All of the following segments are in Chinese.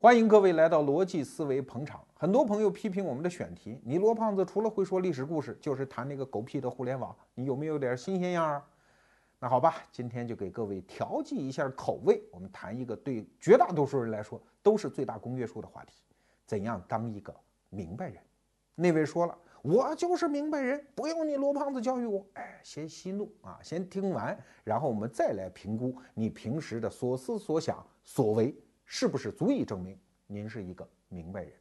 欢迎各位来到逻辑思维捧场。很多朋友批评我们的选题，你罗胖子除了会说历史故事，就是谈那个狗屁的互联网，你有没有点新鲜样儿？那好吧，今天就给各位调剂一下口味，我们谈一个对绝大多数人来说都是最大公约数的话题：怎样当一个明白人？那位说了，我就是明白人，不用你罗胖子教育我。哎，先息怒啊，先听完，然后我们再来评估你平时的所思所想所为是不是足以证明您是一个明白人。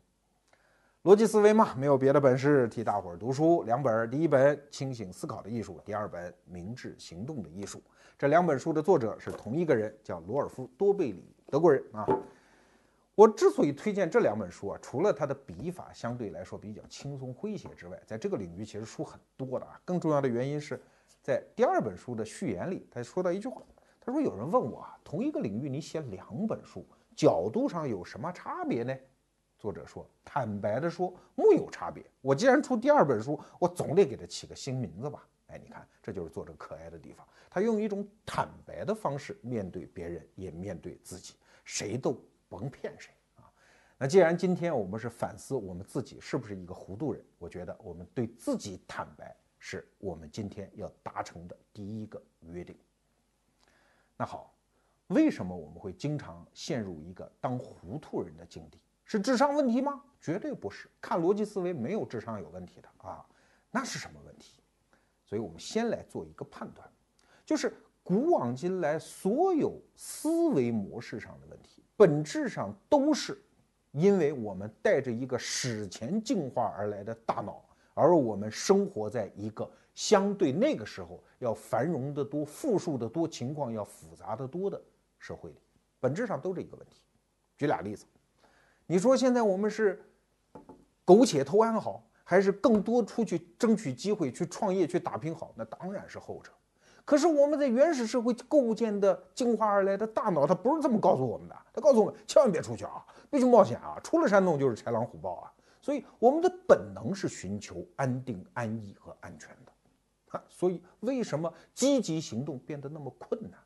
逻辑思维嘛，没有别的本事，替大伙儿读书两本，第一本《清醒思考的艺术》，第二本《明智行动的艺术》。这两本书的作者是同一个人，叫罗尔夫·多贝里，德国人啊。我之所以推荐这两本书啊，除了他的笔法相对来说比较轻松诙谐之外，在这个领域其实书很多的啊。更重要的原因是在第二本书的序言里，他说到一句话，他说：“有人问我啊，同一个领域你写两本书，角度上有什么差别呢？”作者说：“坦白的说，木有差别。我既然出第二本书，我总得给它起个新名字吧？哎，你看，这就是作者可爱的地方。他用一种坦白的方式面对别人，也面对自己，谁都甭骗谁啊。那既然今天我们是反思我们自己是不是一个糊涂人，我觉得我们对自己坦白是我们今天要达成的第一个约定。那好，为什么我们会经常陷入一个当糊涂人的境地？是智商问题吗？绝对不是。看逻辑思维，没有智商有问题的啊，那是什么问题？所以我们先来做一个判断，就是古往今来所有思维模式上的问题，本质上都是因为我们带着一个史前进化而来的大脑，而我们生活在一个相对那个时候要繁荣的多、富庶的多、情况要复杂的多的社会里，本质上都是一个问题。举俩例子。你说现在我们是苟且偷安好，还是更多出去争取机会去创业去打拼好？那当然是后者。可是我们在原始社会构建的进化而来的大脑，它不是这么告诉我们的。它告诉我们千万别出去啊，别去冒险啊，出了山洞就是豺狼虎豹啊。所以我们的本能是寻求安定、安逸和安全的。啊，所以为什么积极行动变得那么困难？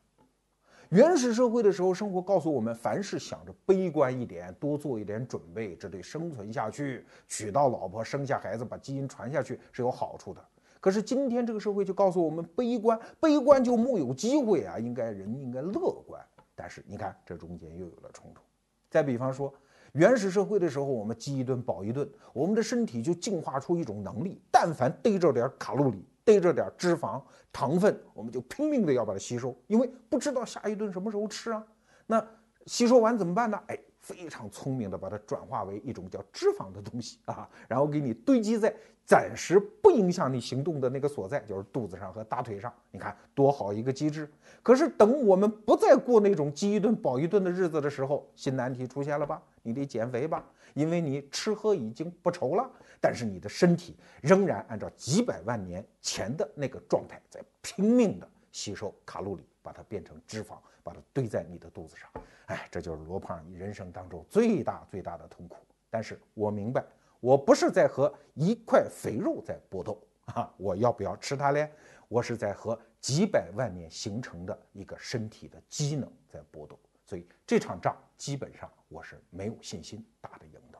原始社会的时候，生活告诉我们，凡事想着悲观一点，多做一点准备，这对生存下去、娶到老婆、生下孩子、把基因传下去是有好处的。可是今天这个社会就告诉我们，悲观，悲观就木有机会啊！应该人应该乐观。但是你看，这中间又有了冲突。再比方说，原始社会的时候，我们饥一顿饱一顿，我们的身体就进化出一种能力，但凡逮着点卡路里。逮着点脂肪、糖分，我们就拼命的要把它吸收，因为不知道下一顿什么时候吃啊。那吸收完怎么办呢？哎，非常聪明的把它转化为一种叫脂肪的东西啊，然后给你堆积在暂时不影响你行动的那个所在，就是肚子上和大腿上。你看多好一个机制。可是等我们不再过那种饥一顿饱一顿的日子的时候，新难题出现了吧？你得减肥吧，因为你吃喝已经不愁了。但是你的身体仍然按照几百万年前的那个状态，在拼命的吸收卡路里，把它变成脂肪，把它堆在你的肚子上。哎，这就是罗胖你人生当中最大最大的痛苦。但是我明白，我不是在和一块肥肉在搏斗啊！我要不要吃它嘞？我是在和几百万年形成的一个身体的机能在搏斗。所以这场仗基本上我是没有信心打得赢的。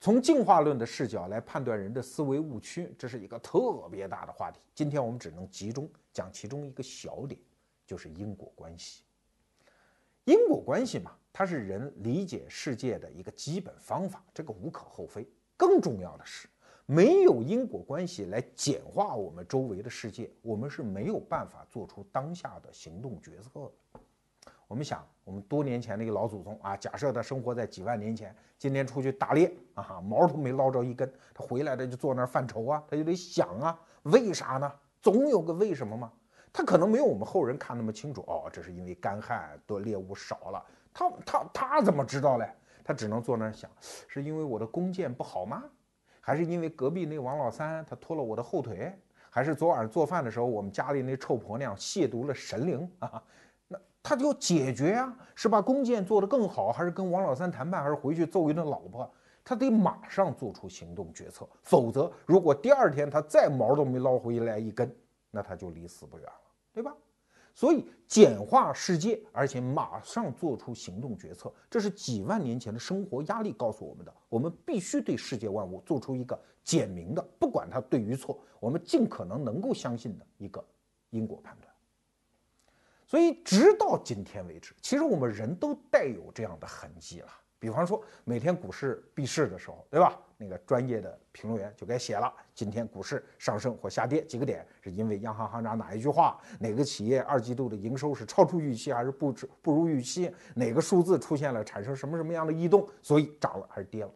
从进化论的视角来判断人的思维误区，这是一个特别大的话题。今天我们只能集中讲其中一个小点，就是因果关系。因果关系嘛，它是人理解世界的一个基本方法，这个无可厚非。更重要的是，没有因果关系来简化我们周围的世界，我们是没有办法做出当下的行动决策的。我们想，我们多年前那个老祖宗啊，假设他生活在几万年前，今天出去打猎啊，毛都没捞着一根，他回来的就坐那儿犯愁啊，他就得想啊，为啥呢？总有个为什么嘛。他可能没有我们后人看那么清楚哦，这是因为干旱，多猎物少了。他他他怎么知道嘞？他只能坐那儿想，是因为我的弓箭不好吗？还是因为隔壁那王老三他拖了我的后腿？还是昨晚上做饭的时候，我们家里那臭婆娘亵渎了神灵啊？他就解决啊，是把弓箭做得更好，还是跟王老三谈判，还是回去揍一顿老婆？他得马上做出行动决策，否则如果第二天他再毛都没捞回来一根，那他就离死不远了，对吧？所以简化世界，而且马上做出行动决策，这是几万年前的生活压力告诉我们的。我们必须对世界万物做出一个简明的，不管它对与错，我们尽可能能够相信的一个因果判断。所以，直到今天为止，其实我们人都带有这样的痕迹了。比方说，每天股市闭市的时候，对吧？那个专业的评论员就该写了：今天股市上升或下跌几个点，是因为央行行长哪一句话？哪个企业二季度的营收是超出预期还是不不如预期？哪个数字出现了产生什么什么样的异动？所以涨了还是跌了？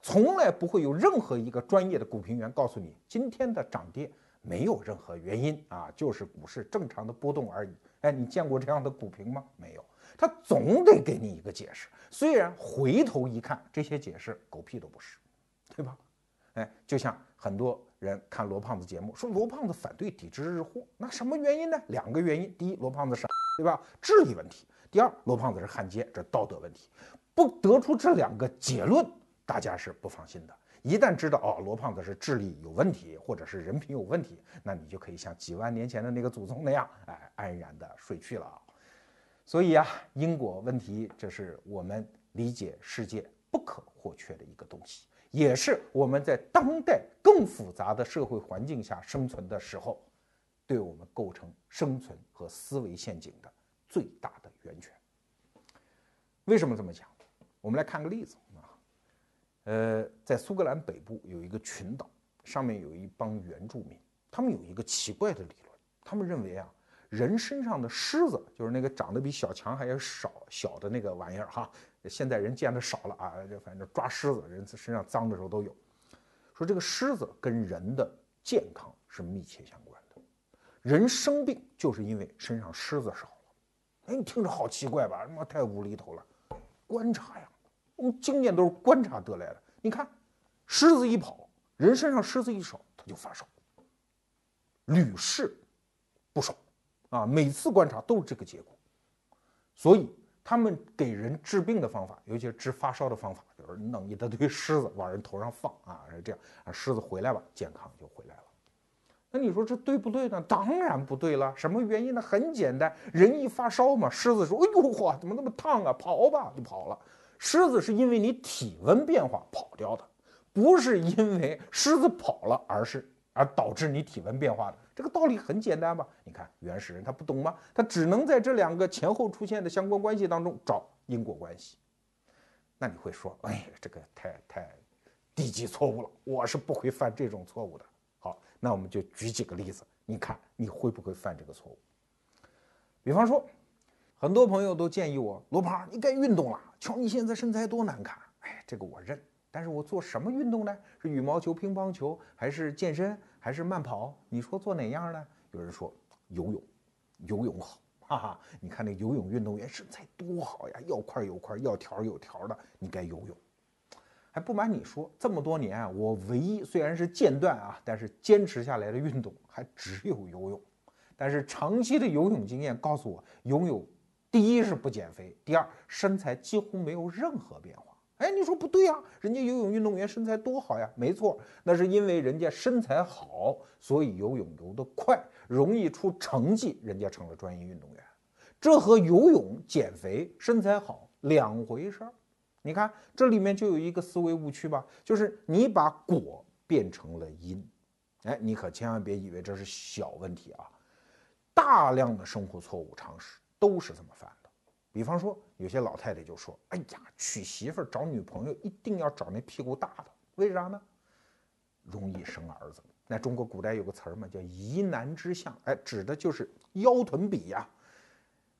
从来不会有任何一个专业的股评员告诉你，今天的涨跌没有任何原因啊，就是股市正常的波动而已。哎，你见过这样的股评吗？没有，他总得给你一个解释。虽然回头一看，这些解释狗屁都不是，对吧？哎，就像很多人看罗胖子节目，说罗胖子反对抵制日货，那什么原因呢？两个原因：第一，罗胖子傻，对吧？智力问题；第二，罗胖子是汉奸，这道德问题。不得出这两个结论，大家是不放心的。一旦知道哦，罗胖子是智力有问题，或者是人品有问题，那你就可以像几万年前的那个祖宗那样，哎，安然的睡去了。所以啊，因果问题，这是我们理解世界不可或缺的一个东西，也是我们在当代更复杂的社会环境下生存的时候，对我们构成生存和思维陷阱的最大的源泉。为什么这么讲？我们来看个例子。呃，在苏格兰北部有一个群岛，上面有一帮原住民，他们有一个奇怪的理论，他们认为啊，人身上的虱子，就是那个长得比小强还要少小的那个玩意儿哈，现在人见的少了啊，这反正抓虱子，人身上脏的时候都有，说这个虱子跟人的健康是密切相关的，人生病就是因为身上虱子少了，哎，你听着好奇怪吧？他妈太无厘头了，观察呀。我们经验都是观察得来的。你看，狮子一跑，人身上狮子一少，他就发烧，屡试不爽啊！每次观察都是这个结果。所以他们给人治病的方法，尤其是治发烧的方法，就是弄一大堆狮子往人头上放啊，这样啊，狮子回来吧，健康就回来了。那你说这对不对呢？当然不对了。什么原因呢？很简单，人一发烧嘛，狮子说：“哎呦哇，怎么那么烫啊？跑吧！”就跑了。狮子是因为你体温变化跑掉的，不是因为狮子跑了，而是而导致你体温变化的。这个道理很简单吧？你看原始人他不懂吗？他只能在这两个前后出现的相关关系当中找因果关系。那你会说，哎呀，这个太太低级错误了，我是不会犯这种错误的。好，那我们就举几个例子，你看你会不会犯这个错误？比方说。很多朋友都建议我，罗胖，你该运动了。瞧你现在身材多难看。哎，这个我认。但是我做什么运动呢？是羽毛球、乒乓球，还是健身，还是慢跑？你说做哪样呢？有人说游泳，游泳好，哈哈。你看那游泳运动员身材多好呀，要块有块，要条有条的。你该游泳。还不瞒你说，这么多年啊，我唯一虽然是间断啊，但是坚持下来的运动还只有游泳。但是长期的游泳经验告诉我，游泳。第一是不减肥，第二身材几乎没有任何变化。哎，你说不对呀？人家游泳运动员身材多好呀！没错，那是因为人家身材好，所以游泳游得快，容易出成绩，人家成了专业运动员。这和游泳、减肥、身材好两回事儿。你看这里面就有一个思维误区吧，就是你把果变成了因。哎，你可千万别以为这是小问题啊！大量的生活错误常识。都是这么犯的，比方说有些老太太就说：“哎呀，娶媳妇找女朋友一定要找那屁股大的，为啥呢？容易生儿子。那中国古代有个词儿嘛，叫疑男之相，哎，指的就是腰臀比呀。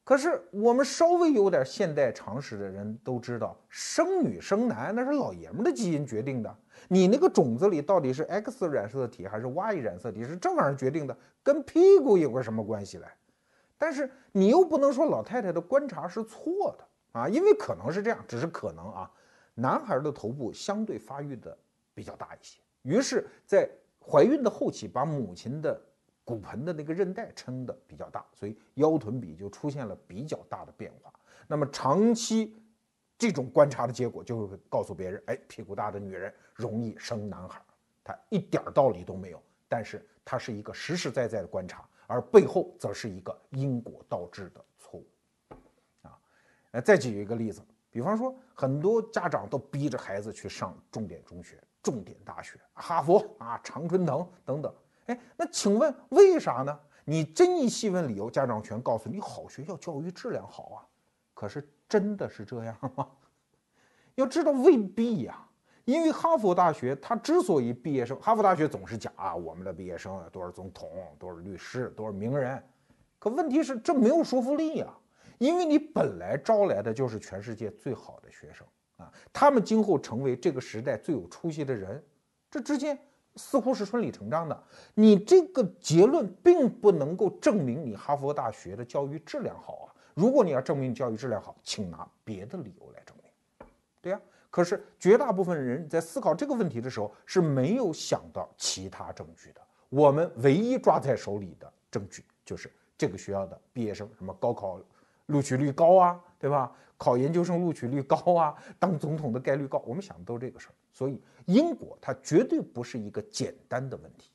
可是我们稍微有点现代常识的人都知道，生女生男那是老爷们的基因决定的，你那个种子里到底是 X 染色体还是 Y 染色体是这玩意儿决定的，跟屁股有个什么关系嘞？”但是你又不能说老太太的观察是错的啊，因为可能是这样，只是可能啊。男孩的头部相对发育的比较大一些，于是，在怀孕的后期，把母亲的骨盆的那个韧带撑的比较大，所以腰臀比就出现了比较大的变化。那么长期这种观察的结果，就会告诉别人，哎，屁股大的女人容易生男孩，它一点道理都没有，但是它是一个实实在在的观察。而背后则是一个因果倒置的错误。啊，呃，再举一个例子，比方说，很多家长都逼着孩子去上重点中学、重点大学，哈佛啊、常春藤等等。哎，那请问为啥呢？你真一细问理由，家长全告诉你：好学校教育质量好啊。可是真的是这样吗？要知道未必呀。因为哈佛大学它之所以毕业生，哈佛大学总是讲啊，我们的毕业生都是总统，都是律师，都是名人。可问题是这没有说服力呀，因为你本来招来的就是全世界最好的学生啊，他们今后成为这个时代最有出息的人，这之间。似乎是顺理成章的，你这个结论并不能够证明你哈佛大学的教育质量好啊。如果你要证明教育质量好，请拿别的理由来证明，对呀。可是绝大部分人在思考这个问题的时候是没有想到其他证据的。我们唯一抓在手里的证据就是这个学校的毕业生什么高考录取率高啊，对吧？考研究生录取率高啊，当总统的概率高，我们想的都是这个事儿。所以因果它绝对不是一个简单的问题。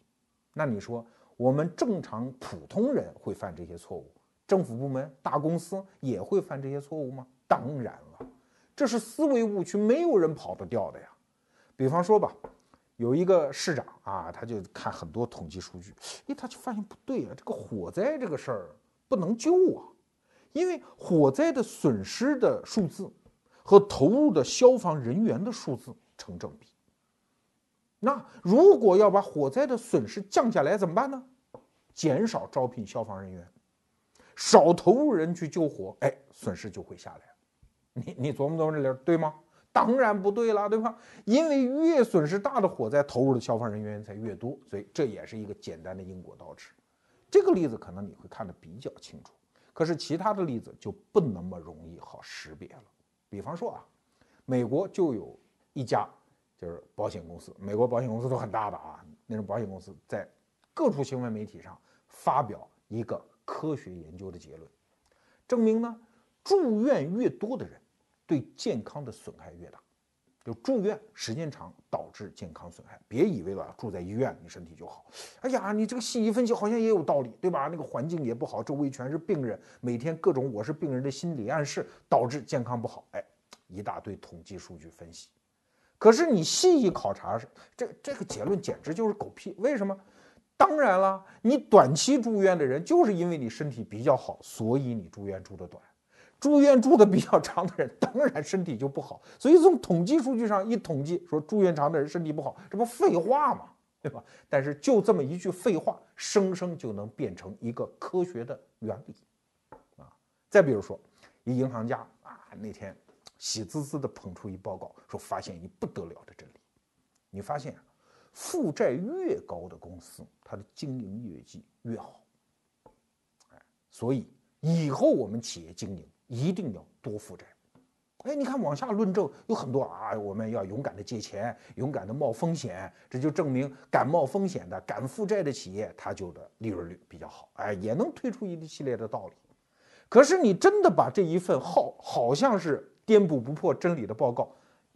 那你说我们正常普通人会犯这些错误，政府部门、大公司也会犯这些错误吗？当然了，这是思维误区，没有人跑得掉的呀。比方说吧，有一个市长啊，他就看很多统计数据，诶，他就发现不对啊，这个火灾这个事儿不能救啊。因为火灾的损失的数字和投入的消防人员的数字成正比。那如果要把火灾的损失降下来怎么办呢？减少招聘消防人员，少投入人去救火，哎，损失就会下来。你你琢磨琢磨这理对吗？当然不对了，对吧？因为越损失大的火灾，投入的消防人员才越多，所以这也是一个简单的因果倒置。这个例子可能你会看得比较清楚。可是其他的例子就不那么容易好识别了。比方说啊，美国就有一家就是保险公司，美国保险公司都很大的啊，那种保险公司在各处新闻媒体上发表一个科学研究的结论，证明呢，住院越多的人，对健康的损害越大。就住院时间长导致健康损害，别以为了住在医院你身体就好。哎呀，你这个细一分析好像也有道理，对吧？那个环境也不好，周围全是病人，每天各种我是病人的心理暗示导致健康不好。哎，一大堆统计数据分析，可是你细一考察，这这个结论简直就是狗屁。为什么？当然了，你短期住院的人就是因为你身体比较好，所以你住院住的短。住院住的比较长的人，当然身体就不好。所以从统计数据上一统计，说住院长的人身体不好，这不废话吗？对吧？但是就这么一句废话，生生就能变成一个科学的原理啊！再比如说，一银行家啊，那天喜滋滋的捧出一报告，说发现一不得了的真理。你发现，负债越高的公司，它的经营业绩越好。哎，所以以后我们企业经营。一定要多负债，哎，你看往下论证有很多啊，我们要勇敢的借钱，勇敢的冒风险，这就证明敢冒风险的、敢负债的企业，它就的利润率比较好，哎，也能推出一系列的道理。可是你真的把这一份好好像是颠扑不破真理的报告，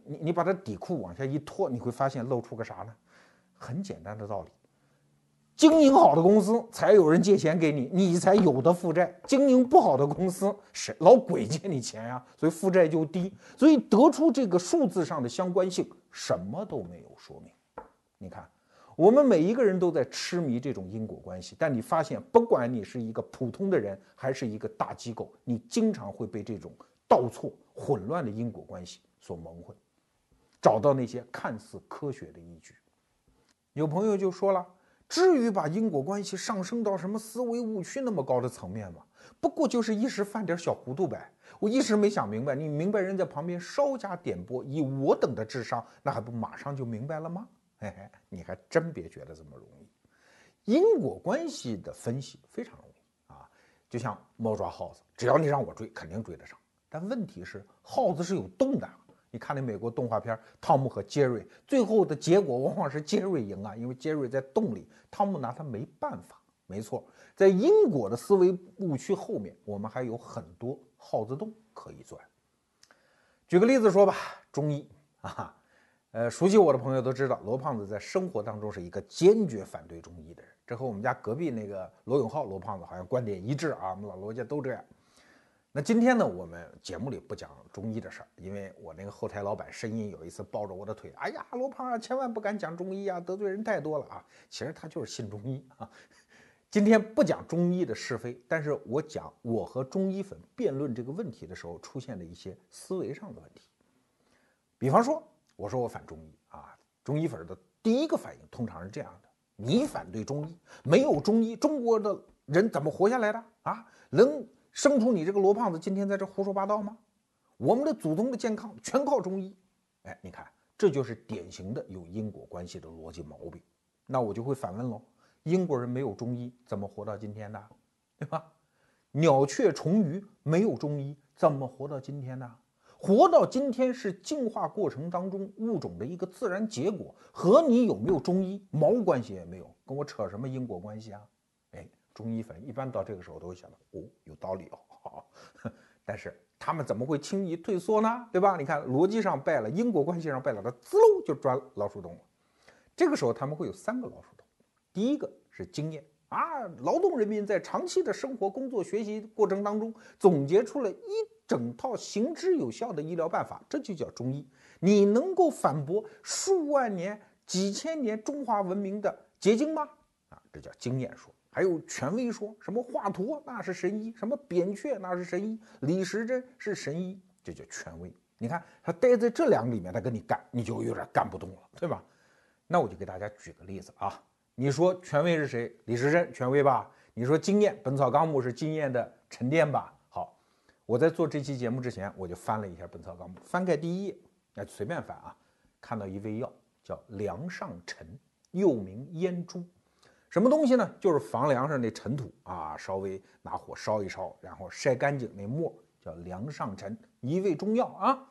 你你把它底裤往下一拖，你会发现露出个啥呢？很简单的道理。经营好的公司才有人借钱给你，你才有的负债。经营不好的公司，谁老鬼借你钱呀？所以负债就低。所以得出这个数字上的相关性，什么都没有说明。你看，我们每一个人都在痴迷这种因果关系，但你发现，不管你是一个普通的人，还是一个大机构，你经常会被这种倒错、混乱的因果关系所蒙混，找到那些看似科学的依据。有朋友就说了。至于把因果关系上升到什么思维误区那么高的层面吗？不过就是一时犯点小糊涂呗。我一时没想明白，你明白人在旁边稍加点拨，以我等的智商，那还不马上就明白了吗？嘿嘿，你还真别觉得这么容易。因果关系的分析非常容易啊，就像猫抓耗子，只要你让我追，肯定追得上。但问题是，耗子是有洞的。你看那美国动画片《汤姆和杰瑞》，最后的结果往往是杰瑞赢啊，因为杰瑞在洞里，汤姆拿他没办法。没错，在因果的思维误区后面，我们还有很多耗子洞可以钻。举个例子说吧，中医啊，呃，熟悉我的朋友都知道，罗胖子在生活当中是一个坚决反对中医的人。这和我们家隔壁那个罗永浩罗胖子好像观点一致啊，我们老罗家都这样。那今天呢，我们节目里不讲中医的事儿，因为我那个后台老板声音有一次抱着我的腿，哎呀，罗胖啊，千万不敢讲中医啊，得罪人太多了啊。其实他就是信中医啊。今天不讲中医的是非，但是我讲我和中医粉辩论这个问题的时候出现的一些思维上的问题。比方说，我说我反中医啊，中医粉的第一个反应通常是这样的：你反对中医，没有中医，中国的人怎么活下来的啊？能？生出你这个罗胖子，今天在这胡说八道吗？我们的祖宗的健康全靠中医。哎，你看，这就是典型的有因果关系的逻辑毛病。那我就会反问喽：英国人没有中医，怎么活到今天的？对吧？鸟雀虫鱼没有中医，怎么活到今天的？活到今天是进化过程当中物种的一个自然结果，和你有没有中医毛关系也没有，跟我扯什么因果关系啊？哎中医粉一般到这个时候都会想到，哦，有道理哦，但是他们怎么会轻易退缩呢？对吧？你看逻辑上败了，因果关系上败了，他滋喽就钻老鼠洞了。这个时候他们会有三个老鼠洞，第一个是经验啊，劳动人民在长期的生活、工作、学习过程当中总结出了一整套行之有效的医疗办法，这就叫中医。你能够反驳数万年、几千年中华文明的结晶吗？啊，这叫经验说。还有权威说什么华佗那是神医，什么扁鹊那是神医，李时珍是神医，这叫权威。你看他待在这两个里面，他跟你干，你就有点干不动了，对吧？那我就给大家举个例子啊，你说权威是谁？李时珍权威吧？你说经验，《本草纲目》是经验的沉淀吧？好，我在做这期节目之前，我就翻了一下《本草纲目》，翻开第一页，哎，随便翻啊，看到一味药叫梁上陈，又名燕珠。什么东西呢？就是房梁上那尘土啊，稍微拿火烧一烧，然后筛干净那沫，叫梁上尘，一味中药啊。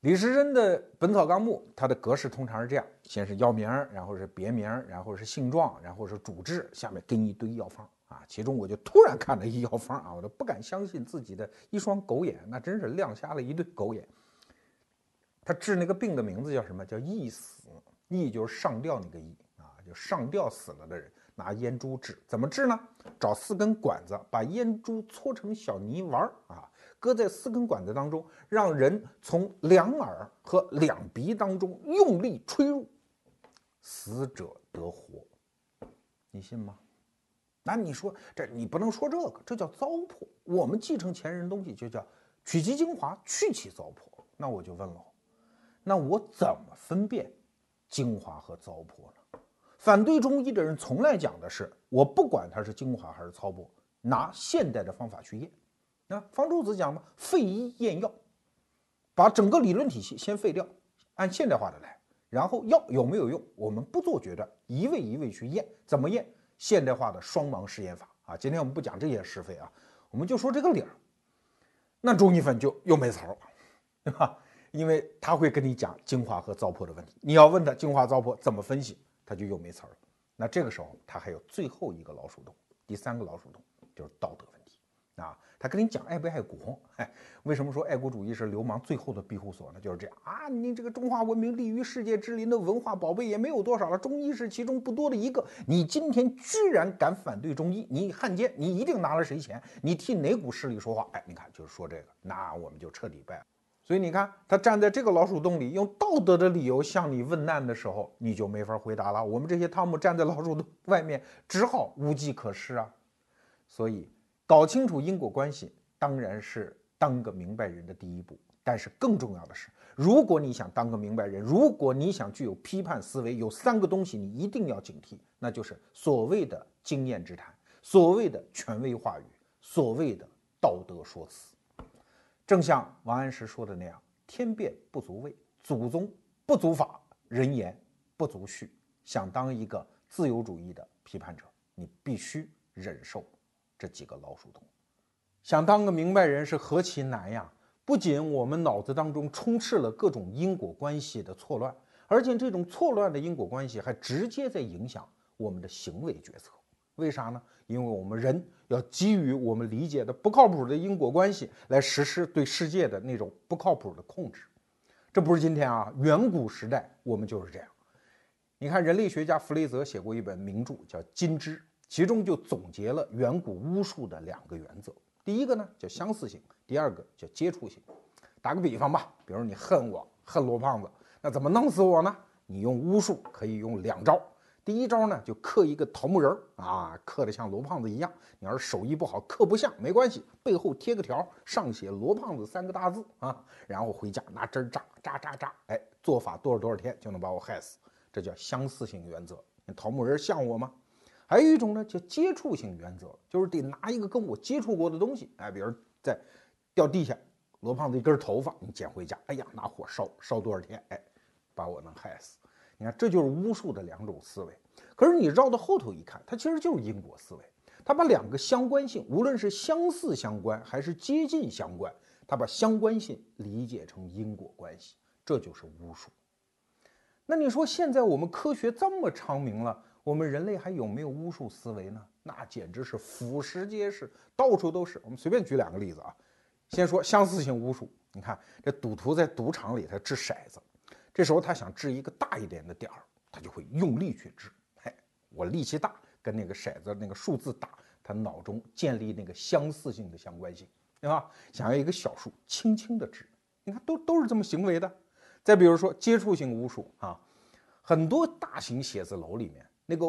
李时珍的《本草纲目》，它的格式通常是这样：先是药名，然后是别名，然后是性状，然后是主治，下面跟一堆药方啊。其中我就突然看了一药方啊，我都不敢相信自己的一双狗眼，那真是亮瞎了一对狗眼。他治那个病的名字叫什么？叫缢死，缢就是上吊那个缢。就上吊死了的人拿烟珠治，怎么治呢？找四根管子，把烟珠搓成小泥丸儿啊，搁在四根管子当中，让人从两耳和两鼻当中用力吹入，死者得活。你信吗？那你说这你不能说这个，这叫糟粕。我们继承前人东西就叫取其精华，去其糟粕。那我就问了，那我怎么分辨精华和糟粕呢？反对中医的人从来讲的是，我不管它是精华还是糟粕，拿现代的方法去验。那方舟子讲嘛，废医验药，把整个理论体系先废掉，按现代化的来，然后药有没有用，我们不做决断，一位一位去验。怎么验？现代化的双盲试验法啊。今天我们不讲这些是非啊，我们就说这个理儿。那中医粉就又没词了，对吧？因为他会跟你讲精华和糟粕的问题，你要问他精华糟粕怎么分析？他就又没词儿了。那这个时候，他还有最后一个老鼠洞，第三个老鼠洞就是道德问题啊。他跟你讲爱不爱国，哎，为什么说爱国主义是流氓最后的庇护所呢？就是这样啊。你这个中华文明立于世界之林的文化宝贝也没有多少了，中医是其中不多的一个。你今天居然敢反对中医，你汉奸，你一定拿了谁钱？你替哪股势力说话？哎，你看就是说这个，那我们就彻底败了。所以你看，他站在这个老鼠洞里，用道德的理由向你问难的时候，你就没法回答了。我们这些汤姆站在老鼠洞外面，只好无计可施啊。所以，搞清楚因果关系当然是当个明白人的第一步。但是更重要的是，如果你想当个明白人，如果你想具有批判思维，有三个东西你一定要警惕，那就是所谓的经验之谈，所谓的权威话语，所谓的道德说辞。正像王安石说的那样：“天变不足畏，祖宗不足法，人言不足序。”想当一个自由主义的批判者，你必须忍受这几个老鼠洞。想当个明白人是何其难呀！不仅我们脑子当中充斥了各种因果关系的错乱，而且这种错乱的因果关系还直接在影响我们的行为决策。为啥呢？因为我们人要基于我们理解的不靠谱的因果关系来实施对世界的那种不靠谱的控制，这不是今天啊，远古时代我们就是这样。你看，人类学家弗雷泽写过一本名著叫《金枝》，其中就总结了远古巫术的两个原则。第一个呢叫相似性，第二个叫接触性。打个比方吧，比如你恨我，恨罗胖子，那怎么弄死我呢？你用巫术可以用两招。第一招呢，就刻一个桃木人儿啊，刻的像罗胖子一样。你要是手艺不好，刻不像没关系，背后贴个条，上写“罗胖子”三个大字啊，然后回家拿针扎扎扎扎，哎，做法多少多少天就能把我害死。这叫相似性原则。桃木人像我吗？还有一种呢，叫接触性原则，就是得拿一个跟我接触过的东西，哎，比如在掉地下，罗胖子一根头发，你捡回家，哎呀，拿火烧烧多少天，哎，把我能害死。你看，这就是巫术的两种思维。可是你绕到后头一看，它其实就是因果思维。它把两个相关性，无论是相似相关还是接近相关，它把相关性理解成因果关系，这就是巫术。那你说现在我们科学这么昌明了，我们人类还有没有巫术思维呢？那简直是俯拾皆是，到处都是。我们随便举两个例子啊，先说相似性巫术。你看这赌徒在赌场里他掷骰子，这时候他想掷一个大一点的点儿，他就会用力去掷。嘿，我力气大，跟那个骰子那个数字大，他脑中建立那个相似性的相关性，对吧？想要一个小数，轻轻的掷，你看都都是这么行为的。再比如说接触性巫术啊，很多大型写字楼里面那个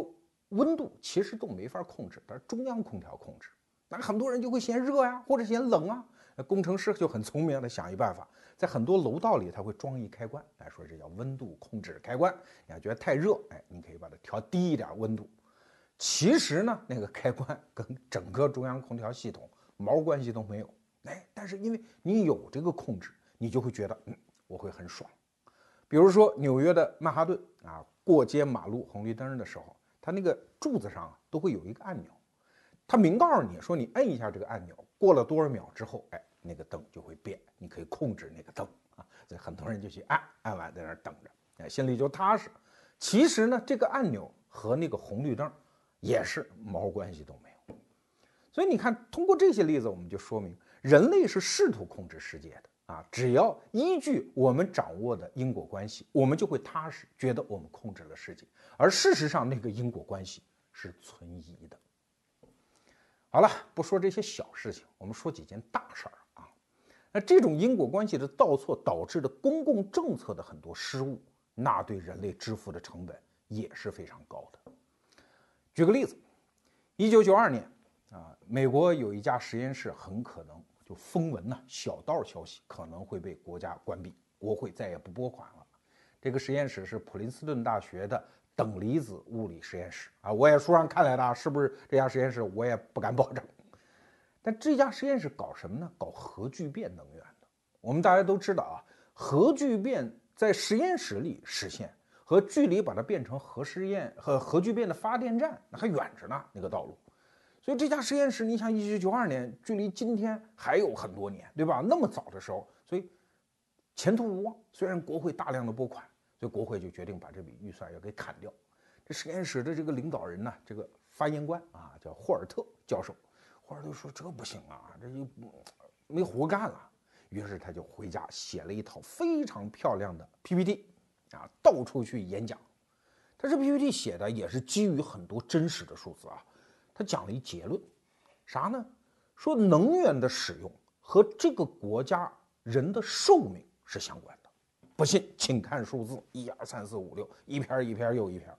温度其实都没法控制，但是中央空调控制，那很多人就会嫌热呀，或者嫌冷啊。那工程师就很聪明的想一办法，在很多楼道里他会装一开关，来说这叫温度控制开关。你要觉得太热，哎，你可以把它调低一点温度。其实呢，那个开关跟整个中央空调系统毛关系都没有，哎，但是因为你有这个控制，你就会觉得，嗯，我会很爽。比如说纽约的曼哈顿啊，过街马路红绿灯的时候，它那个柱子上啊都会有一个按钮，它明告诉你说你摁一下这个按钮，过了多少秒之后，哎，那个灯就会变，你可以控制那个灯啊。所以很多人就去按，按完在那儿等着，哎，心里就踏实。其实呢，这个按钮和那个红绿灯也是毛关系都没有。所以你看，通过这些例子，我们就说明人类是试图控制世界的。啊，只要依据我们掌握的因果关系，我们就会踏实，觉得我们控制了世界。而事实上，那个因果关系是存疑的。好了，不说这些小事情，我们说几件大事儿。那这种因果关系的倒错导致的公共政策的很多失误，那对人类支付的成本也是非常高的。举个例子，一九九二年啊，美国有一家实验室很可能。就风闻呐，小道消息可能会被国家关闭，国会再也不拨款了。这个实验室是普林斯顿大学的等离子物理实验室啊，我也书上看来的，是不是这家实验室我也不敢保证。那这家实验室搞什么呢？搞核聚变能源的。我们大家都知道啊，核聚变在实验室里实现，和距离把它变成核试验和核聚变的发电站那还远着呢，那个道路。所以这家实验室，你想，一九九二年距离今天还有很多年，对吧？那么早的时候，所以前途无望。虽然国会大量的拨款，所以国会就决定把这笔预算要给砍掉。这实验室的这个领导人呢，这个发言官啊，叫霍尔特教授。霍尔特说：“这不行啊，这就没活干了。”于是他就回家写了一套非常漂亮的 PPT，啊，到处去演讲。他这 PPT 写的也是基于很多真实的数字啊。他讲了一结论，啥呢？说能源的使用和这个国家人的寿命是相关的。不信，请看数字：一二三四五六，一篇一篇又一篇。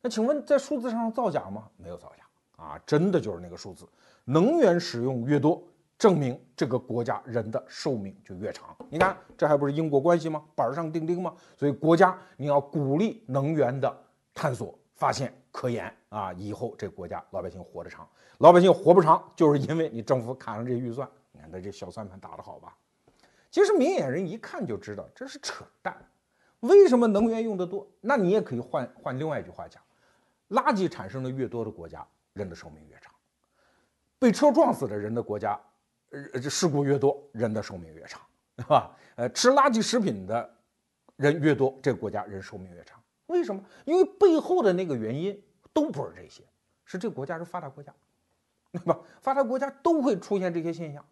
那请问，在数字上造假吗？没有造假啊，真的就是那个数字。能源使用越多，证明这个国家人的寿命就越长。你看，这还不是因果关系吗？板上钉钉吗？所以国家你要鼓励能源的探索。发现科研啊，以后这国家老百姓活得长，老百姓活不长，就是因为你政府砍了这预算。你看他这小算盘打得好吧？其实明眼人一看就知道这是扯淡。为什么能源用的多？那你也可以换换另外一句话讲：垃圾产生的越多的国家，人的寿命越长；被车撞死的人的国家，呃，这事故越多，人的寿命越长，对吧？呃，吃垃圾食品的人越多，这个国家人寿命越长。为什么？因为背后的那个原因都不是这些，是这个国家是发达国家，对吧？发达国家都会出现这些现象，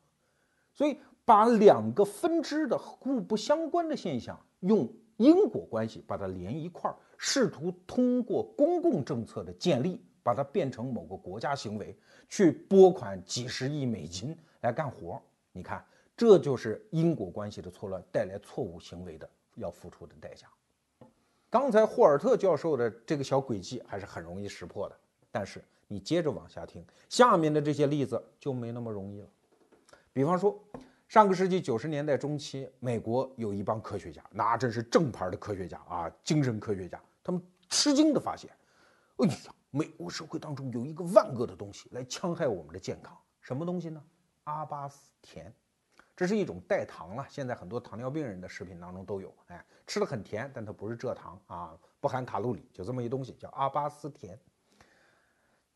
所以把两个分支的互不相关的现象用因果关系把它连一块儿，试图通过公共政策的建立，把它变成某个国家行为，去拨款几十亿美金来干活。你看，这就是因果关系的错乱带来错误行为的要付出的代价。刚才霍尔特教授的这个小轨迹还是很容易识破的，但是你接着往下听，下面的这些例子就没那么容易了。比方说。上个世纪九十年代中期，美国有一帮科学家，那真是正牌的科学家啊，精神科学家。他们吃惊地发现，哎呀，美国社会当中有一个万恶的东西来戕害我们的健康，什么东西呢？阿巴斯甜，这是一种代糖了，现在很多糖尿病人的食品当中都有。哎，吃的很甜，但它不是蔗糖啊，不含卡路里，就这么一东西叫阿巴斯甜。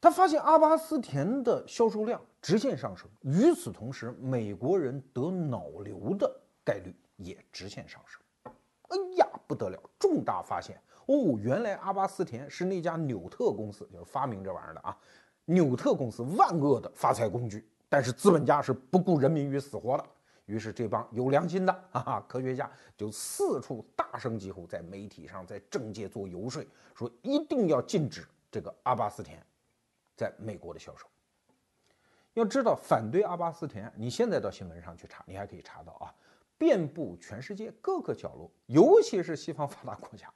他发现阿巴斯甜的销售量直线上升，与此同时，美国人得脑瘤的概率也直线上升。哎呀，不得了，重大发现哦！原来阿巴斯甜是那家纽特公司，就是发明这玩意儿的啊。纽特公司万恶的发财工具，但是资本家是不顾人民于死活的。于是这帮有良心的啊科学家就四处大声疾呼，在媒体上，在政界做游说，说一定要禁止这个阿巴斯甜。在美国的销售，要知道反对阿巴斯甜，你现在到新闻上去查，你还可以查到啊，遍布全世界各个角落，尤其是西方发达国家，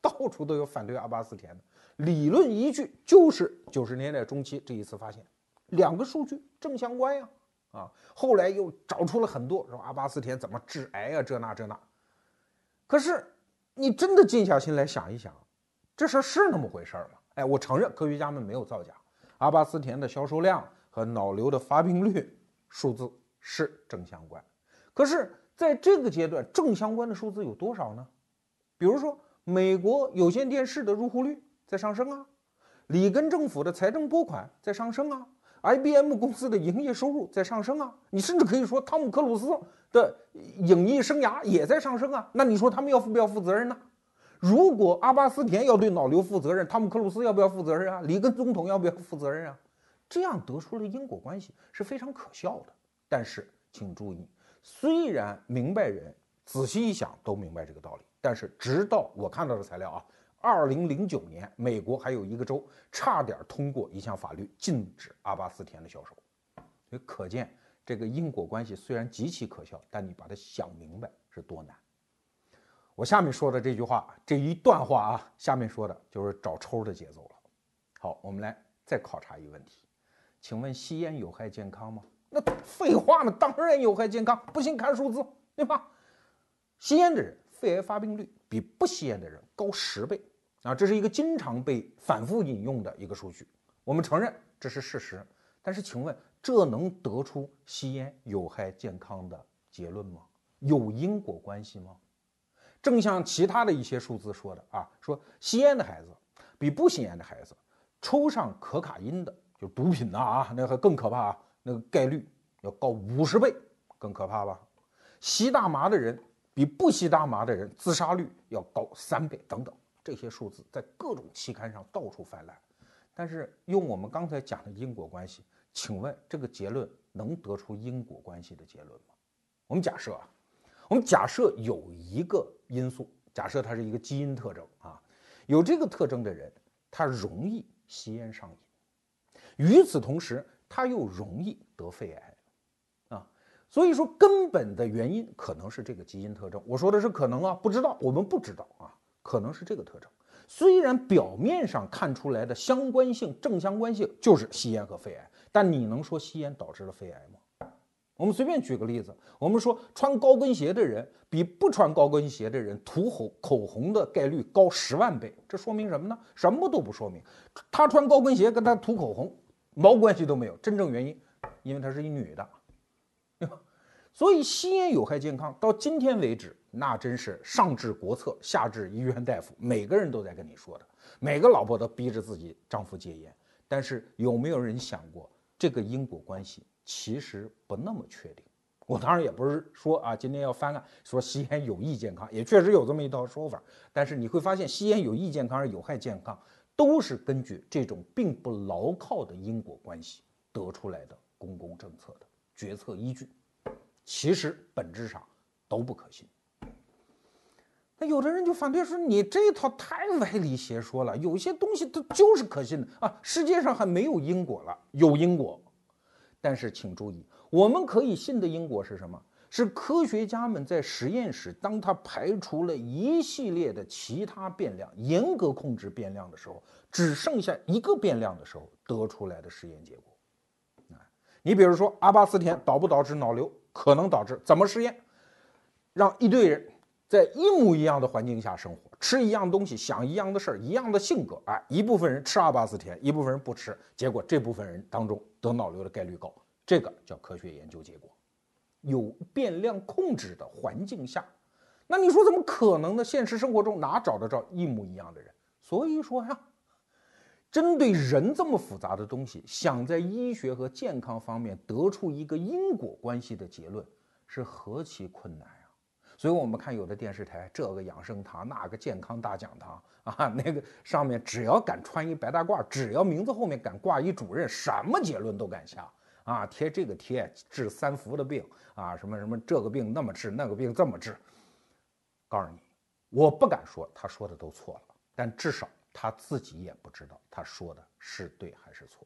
到处都有反对阿巴斯甜的理论依据，就是九十年代中期这一次发现，两个数据正相关呀，啊，后来又找出了很多说阿巴斯甜怎么致癌啊，这那这那，可是你真的静下心来想一想，这事儿是那么回事儿吗？哎，我承认科学家们没有造假。阿巴斯甜的销售量和脑瘤的发病率数字是正相关，可是在这个阶段，正相关的数字有多少呢？比如说，美国有线电视的入户率在上升啊，里根政府的财政拨款在上升啊，IBM 公司的营业收入在上升啊，你甚至可以说汤姆克鲁斯的影艺生涯也在上升啊。那你说他们要负不要负责任呢？如果阿巴斯甜要对脑瘤负责任，汤姆克鲁斯要不要负责任啊？里根总统要不要负责任啊？这样得出了因果关系是非常可笑的。但是请注意，虽然明白人仔细一想都明白这个道理，但是直到我看到的材料啊，二零零九年，美国还有一个州差点通过一项法律禁止阿巴斯甜的销售，所以可见这个因果关系虽然极其可笑，但你把它想明白是多难。我下面说的这句话，这一段话啊，下面说的就是找抽的节奏了。好，我们来再考察一个问题，请问吸烟有害健康吗？那废话嘛，当然有害健康。不信看数字，对吧？吸烟的人肺癌发病率比不吸烟的人高十倍啊，这是一个经常被反复引用的一个数据。我们承认这是事实，但是请问这能得出吸烟有害健康的结论吗？有因果关系吗？正像其他的一些数字说的啊，说吸烟的孩子比不吸烟的孩子抽上可卡因的，就毒品呐啊，那个更可怕啊，那个概率要高五十倍，更可怕吧？吸大麻的人比不吸大麻的人自杀率要高三倍，等等，这些数字在各种期刊上到处泛滥。但是用我们刚才讲的因果关系，请问这个结论能得出因果关系的结论吗？我们假设啊。我们假设有一个因素，假设它是一个基因特征啊，有这个特征的人，他容易吸烟上瘾，与此同时，他又容易得肺癌，所以说根本的原因可能是这个基因特征。我说的是可能啊，不知道，我们不知道啊，可能是这个特征。虽然表面上看出来的相关性、正相关性就是吸烟和肺癌，但你能说吸烟导致了肺癌吗？我们随便举个例子，我们说穿高跟鞋的人比不穿高跟鞋的人涂口口红的概率高十万倍，这说明什么呢？什么都不说明，他穿高跟鞋跟他涂口红毛关系都没有。真正原因，因为她是一女的，所以吸烟有害健康，到今天为止，那真是上至国策，下至医院大夫，每个人都在跟你说的，每个老婆都逼着自己丈夫戒烟。但是有没有人想过这个因果关系？其实不那么确定，我当然也不是说啊，今天要翻案说吸烟有益健康，也确实有这么一套说法。但是你会发现，吸烟有益健康还是有害健康，都是根据这种并不牢靠的因果关系得出来的公共政策的决策依据，其实本质上都不可信。那有的人就反对说，你这套太歪理邪说了，有些东西它就是可信的啊。世界上还没有因果了，有因果，但是请注意，我们可以信的因果是什么？是科学家们在实验室，当他排除了一系列的其他变量，严格控制变量的时候，只剩下一个变量的时候得出来的实验结果。你比如说阿巴斯甜导不导致脑瘤？可能导致？怎么实验？让一堆人。在一模一样的环境下生活，吃一样东西，想一样的事儿，一样的性格，哎，一部分人吃阿巴斯甜，一部分人不吃，结果这部分人当中得脑瘤的概率高，这个叫科学研究结果。有变量控制的环境下，那你说怎么可能呢？现实生活中哪找得着一模一样的人？所以说呀，针对人这么复杂的东西，想在医学和健康方面得出一个因果关系的结论，是何其困难啊。所以，我们看有的电视台，这个养生堂，那个健康大讲堂啊，那个上面只要敢穿一白大褂，只要名字后面敢挂一主任，什么结论都敢下啊，贴这个贴治三伏的病啊，什么什么这个病那么治，那个病这么治。告诉你，我不敢说他说的都错了，但至少他自己也不知道他说的是对还是错。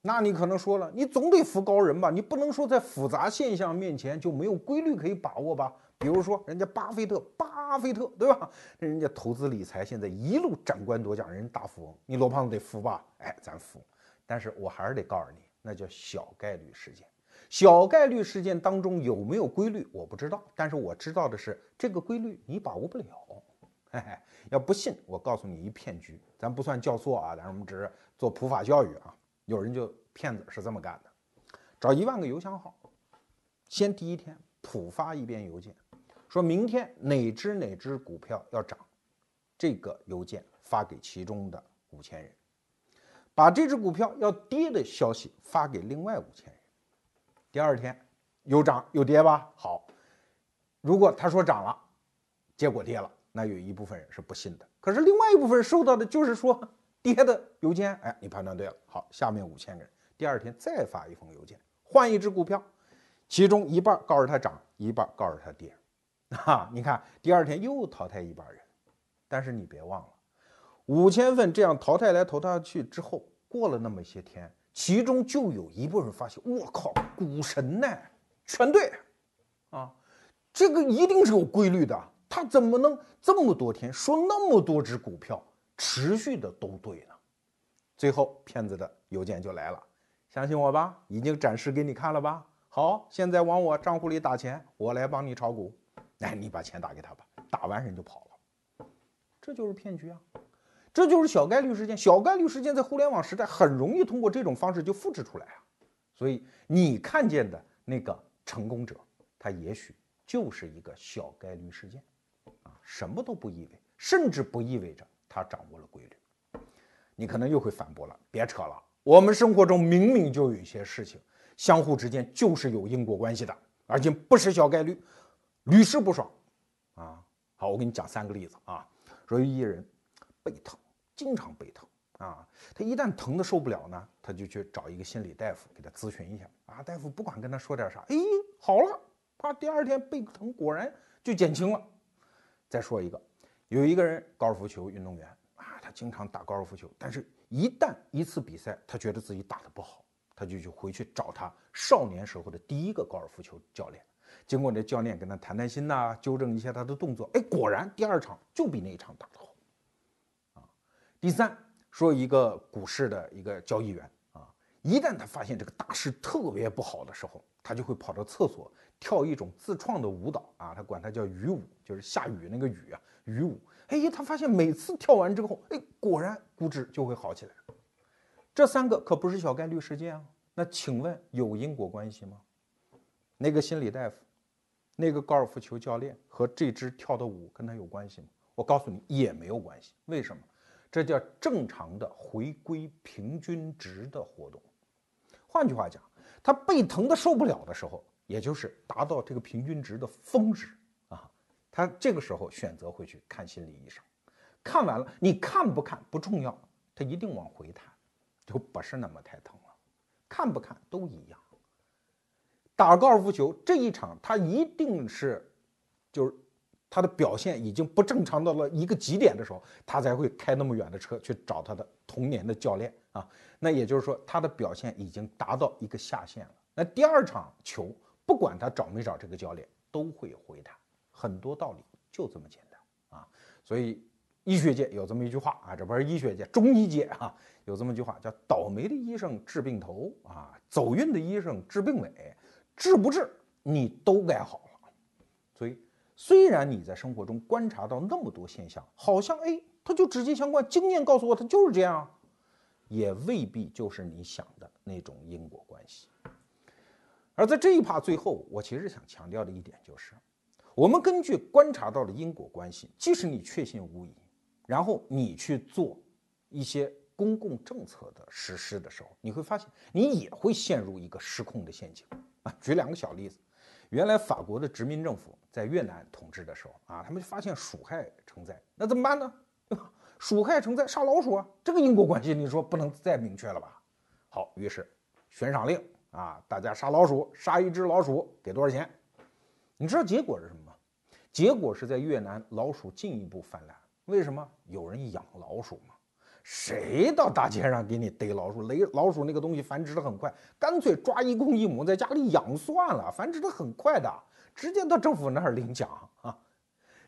那你可能说了，你总得服高人吧？你不能说在复杂现象面前就没有规律可以把握吧？比如说，人家巴菲特，巴菲特，对吧？人家投资理财现在一路斩官夺奖，人大富翁，你罗胖子得服吧？哎，咱服。但是我还是得告诉你，那叫小概率事件。小概率事件当中有没有规律，我不知道。但是我知道的是，这个规律你把握不了。嘿嘿，要不信，我告诉你一骗局。咱不算教唆啊，咱们只是做普法教育啊。有人就骗子是这么干的，找一万个邮箱号，先第一天普发一遍邮件。说明天哪只哪只股票要涨，这个邮件发给其中的五千人，把这只股票要跌的消息发给另外五千人。第二天有涨有跌吧？好，如果他说涨了，结果跌了，那有一部分人是不信的。可是另外一部分人收到的就是说跌的邮件，哎，你判断对了。好，下面五千个人第二天再发一封邮件，换一只股票，其中一半告诉他涨，一半告诉他跌。啊，你看，第二天又淘汰一半人，但是你别忘了，五千份这样淘汰来淘汰去之后，过了那么些天，其中就有一部分人发现，我靠，股神呢，全对，啊，这个一定是有规律的，他怎么能这么多天说那么多只股票持续的都对呢？最后骗子的邮件就来了，相信我吧，已经展示给你看了吧？好，现在往我账户里打钱，我来帮你炒股。哎，你把钱打给他吧，打完人就跑了，这就是骗局啊，这就是小概率事件。小概率事件在互联网时代很容易通过这种方式就复制出来啊。所以你看见的那个成功者，他也许就是一个小概率事件，什么都不意味，甚至不意味着他掌握了规律。你可能又会反驳了，别扯了，我们生活中明明就有一些事情，相互之间就是有因果关系的，而且不是小概率。屡试不爽，啊，好，我给你讲三个例子啊。说一人背疼，经常背疼啊，他一旦疼的受不了呢，他就去找一个心理大夫给他咨询一下啊。大夫不管跟他说点啥，哎，好了，啊，第二天背疼果然就减轻了。再说一个，有一个人高尔夫球运动员啊，他经常打高尔夫球，但是一旦一次比赛他觉得自己打的不好，他就去回去找他少年时候的第一个高尔夫球教练。经过这教练跟他谈谈心呐，纠正一下他的动作，哎，果然第二场就比那一场打得好，啊。第三，说一个股市的一个交易员，一旦他发现这个大势特别不好的时候，他就会跑到厕所跳一种自创的舞蹈啊，他管它叫雨舞，就是下雨那个雨啊，雨舞。哎，他发现每次跳完之后，哎，果然估值就会好起来。这三个可不是小概率事件啊，那请问有因果关系吗？那个心理大夫，那个高尔夫球教练和这支跳的舞跟他有关系吗？我告诉你，也没有关系。为什么？这叫正常的回归平均值的活动。换句话讲，他背疼的受不了的时候，也就是达到这个平均值的峰值啊，他这个时候选择会去看心理医生。看完了，你看不看不重要，他一定往回弹，就不是那么太疼了。看不看都一样。打高尔夫球这一场，他一定是就是他的表现已经不正常到了一个极点的时候，他才会开那么远的车去找他的童年的教练啊。那也就是说，他的表现已经达到一个下限了。那第二场球，不管他找没找这个教练，都会回弹。很多道理就这么简单啊。所以医学界有这么一句话啊，这不是医学界，中医界啊有这么一句话，叫“倒霉的医生治病头啊，走运的医生治病尾，治不治你都该好了。”所以。虽然你在生活中观察到那么多现象，好像哎，他就直接相关，经验告诉我他就是这样，也未必就是你想的那种因果关系。而在这一趴最后，我其实想强调的一点就是，我们根据观察到的因果关系，即使你确信无疑，然后你去做一些公共政策的实施的时候，你会发现你也会陷入一个失控的陷阱啊。举两个小例子。原来法国的殖民政府在越南统治的时候啊，他们就发现鼠害成灾，那怎么办呢？鼠害成灾，杀老鼠啊！这个因果关系，你说不能再明确了吧？好，于是悬赏令啊，大家杀老鼠，杀一只老鼠给多少钱？你知道结果是什么吗？结果是在越南老鼠进一步泛滥。为什么？有人养老鼠嘛。谁到大街上给你逮老鼠？雷老鼠那个东西繁殖的很快，干脆抓一公一母在家里养算了，繁殖的很快的，直接到政府那儿领奖啊！